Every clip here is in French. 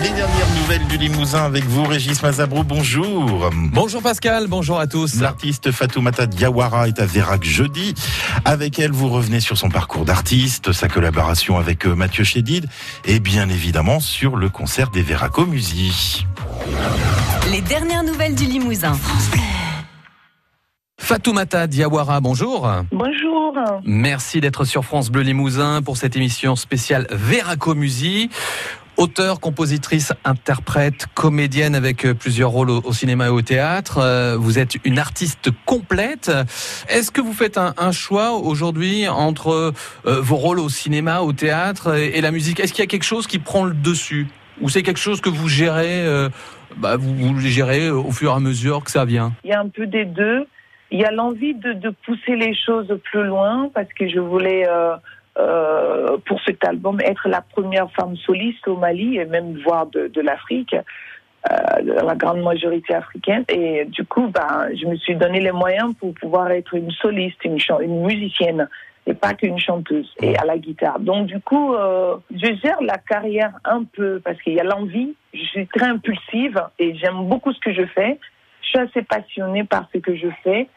Les dernières nouvelles du Limousin avec vous, Régis Mazabrou, bonjour. Bonjour Pascal, bonjour à tous. L'artiste Fatoumata Diawara est à Vérac jeudi. Avec elle, vous revenez sur son parcours d'artiste, sa collaboration avec euh, Mathieu Chédid et bien évidemment sur le concert des Véraco. Les dernières nouvelles du Limousin. Fatoumata Diawara, bonjour. Bonjour. Merci d'être sur France Bleu Limousin pour cette émission spéciale Véraco. Auteur, compositrice, interprète, comédienne avec euh, plusieurs rôles au, cinéma et au théâtre. Euh, vous êtes une artiste complète. Est-ce que vous faites un, choix aujourd'hui entre euh, vos rôles au cinéma, au théâtre et, la musique? Est-ce qu'il y a quelque chose qui prend le dessus? Ou c'est quelque chose que vous gérez, bah, vous, vous gérez au fur et à mesure que ça vient? Il y a un peu des deux. Il y a l'envie de, de, pousser les choses plus loin parce que je voulais euh, pour cet album être la première femme soliste au Mali et même voire de, l'Afrique, euh, la grande majorité africaine. Et du coup, ben, je me suis donné les moyens pour pouvoir être une soliste, une, une musicienne et pas qu'une chanteuse et à la guitare. Donc du coup, euh, je gère la carrière un peu parce qu'il y a l'envie. Je suis très impulsive et j'aime beaucoup ce que je fais. Je suis assez passionnée par ce que je fais.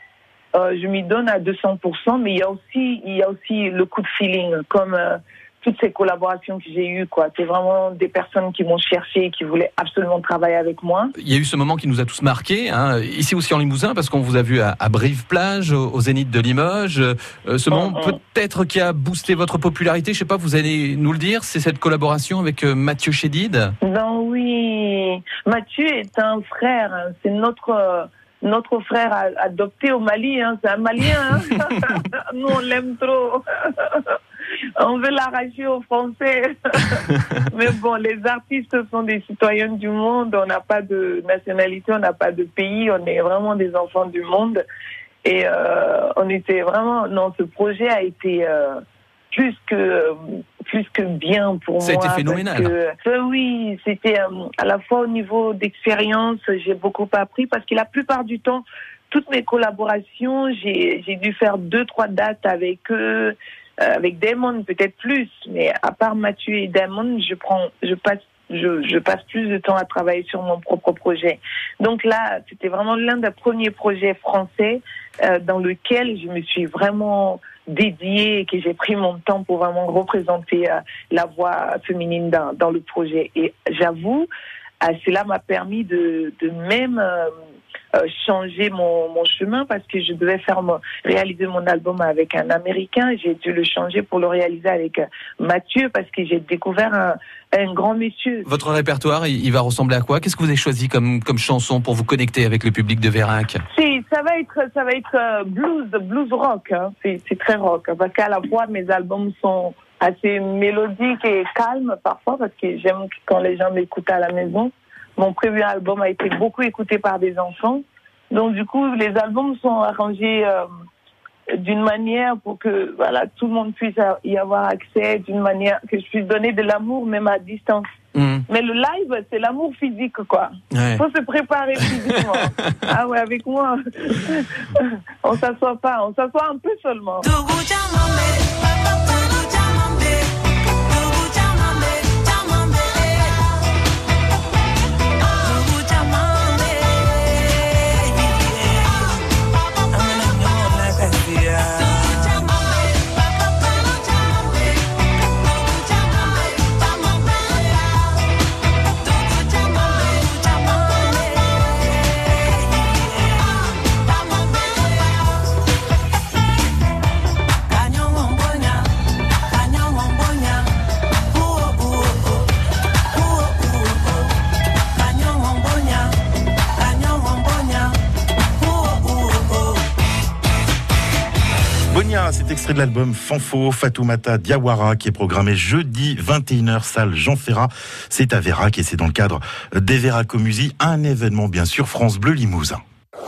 Euh, je m'y donne à 200%, mais il y a aussi, il y a aussi le coup de feeling, comme euh, toutes ces collaborations que j'ai eues, quoi. C'est vraiment des personnes qui m'ont cherché et qui voulaient absolument travailler avec moi. Il y a eu ce moment qui nous a tous marqués, hein, ici aussi en Limousin, parce qu'on vous a vu à, Brive-Plage, au, Zénith de Limoges. Euh, ce moment mm, mm. peut-être qui a boosté votre popularité, je sais pas, vous allez nous le dire, c'est cette collaboration avec Mathieu Chédid? Non, oui. Mathieu est un frère, hein. c'est notre notre frère adopté au Mali, hein, c'est un Malien. Hein. Nous, on l'aime trop. on veut l'arracher aux Français. Mais bon, les artistes sont des citoyens du monde. On n'a pas de nationalité, on n'a pas de pays. On est vraiment des enfants du monde. Et euh, on était vraiment... Non, ce projet a été... Euh, plus que plus que bien pour moi. Ça a été phénoménal. Euh, oui, c'était euh, à la fois au niveau d'expérience, j'ai beaucoup appris parce que la plupart du temps, toutes mes collaborations, j'ai dû faire deux trois dates avec eux, euh, avec Damon peut-être plus, mais à part Mathieu et Damon, je prends, je passe je, je, passe plus de temps à travailler sur mon propre projet. Donc là, c'était vraiment l'un des premiers projets français euh, dans lequel je me suis vraiment dédiée et que j'ai pris mon temps pour vraiment représenter euh, la voix féminine dans, dans le projet. Et j'avoue, euh, cela m'a permis de, de même euh, changer mon, mon, chemin parce que je devais faire mon, réaliser mon album avec un Américain. J'ai dû le changer pour le réaliser avec Mathieu parce que j'ai découvert un, un, grand monsieur. Votre répertoire, il va ressembler à quoi? Qu'est-ce que vous avez choisi comme, comme chanson pour vous connecter avec le public de Vérac ça va être ça va être euh, blues blues rock. Hein. C'est très rock parce qu'à la fois mes albums sont assez mélodiques et calmes parfois parce que j'aime quand les gens m'écoutent à la maison. Mon premier album a été beaucoup écouté par des enfants. Donc du coup, les albums sont arrangés euh, d'une manière pour que voilà tout le monde puisse y avoir accès, d'une manière que je puisse donner de l'amour même à distance. Mm. Mais le live, c'est l'amour physique, quoi. Il faut se préparer physiquement. ah ouais, avec moi, on s'assoit pas, on s'assoit un peu seulement. Cet extrait de l'album Fanfo Fatoumata Diawara qui est programmé jeudi 21h salle Jean Ferrat. C'est à Vérac et c'est dans le cadre des Véracomusies, un événement bien sûr France Bleu Limousin.